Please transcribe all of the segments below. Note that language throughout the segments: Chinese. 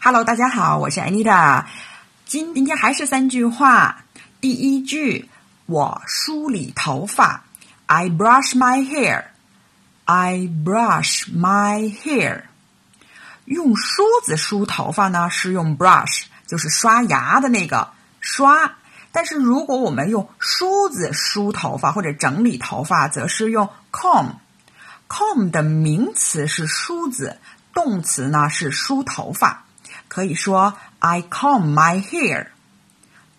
Hello，大家好，我是 Anita。今今天还是三句话。第一句，我梳理头发，I brush my hair。I brush my hair。用梳子梳头发呢，是用 brush，就是刷牙的那个刷。但是如果我们用梳子梳头发或者整理头发，则是用 comb。comb 的名词是梳子，动词呢是梳头发。可以说 I comb my hair。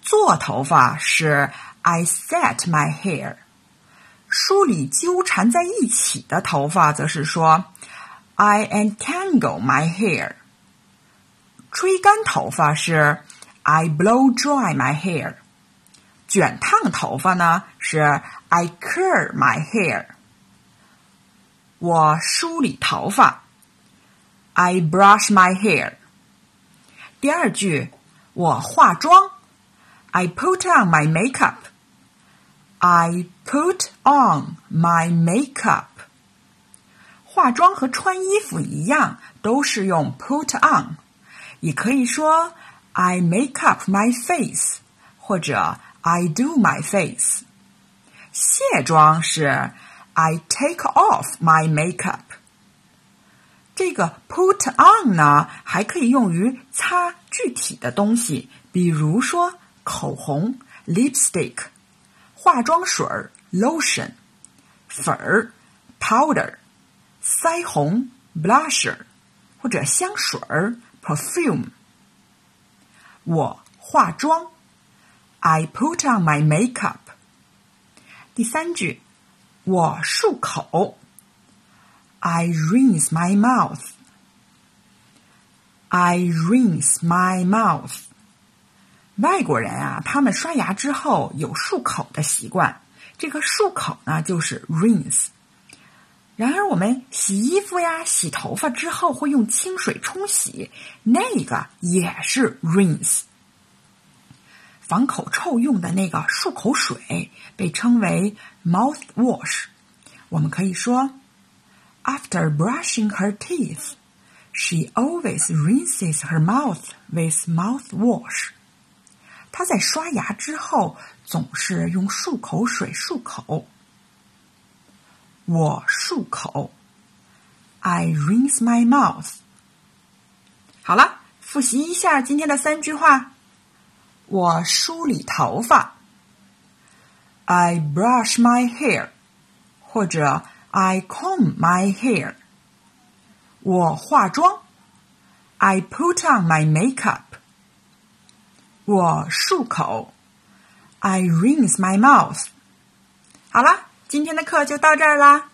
做头发是 I set my hair。梳理纠缠在一起的头发则是说 I entangle my hair。吹干头发是 I blow dry my hair。卷烫头发呢是 I curl my hair。我梳理头发，I brush my hair。第二句，我化妆，I put on my makeup。I put on my makeup。化妆和穿衣服一样，都是用 put on。也可以说 I make up my face，或者 I do my face。卸妆是 I take off my makeup。 这个 put on 呢，还可以用于擦具体的东西，比如说口红 lipstick、化妆水 lotion、粉儿 powder、腮红 blusher 或者香水 perfume。我化妆，I put on my makeup。第三句，我漱口。I rinse my mouth. I rinse my mouth. 外国人啊，他们刷牙之后有漱口的习惯。这个漱口呢，就是 rinse。然而，我们洗衣服呀、洗头发之后会用清水冲洗，那个也是 rinse。防口臭用的那个漱口水被称为 mouth wash。我们可以说。After brushing her teeth, she always rinses her mouth with mouthwash. 她在刷牙之后总是用漱口水漱口。我漱口，I rinse my mouth。好了，复习一下今天的三句话。我梳理头发，I brush my hair，或者。I comb my hair. 我化妆，I put on my makeup. 我漱口，I rinse my mouth. 好了，今天的课就到这儿啦。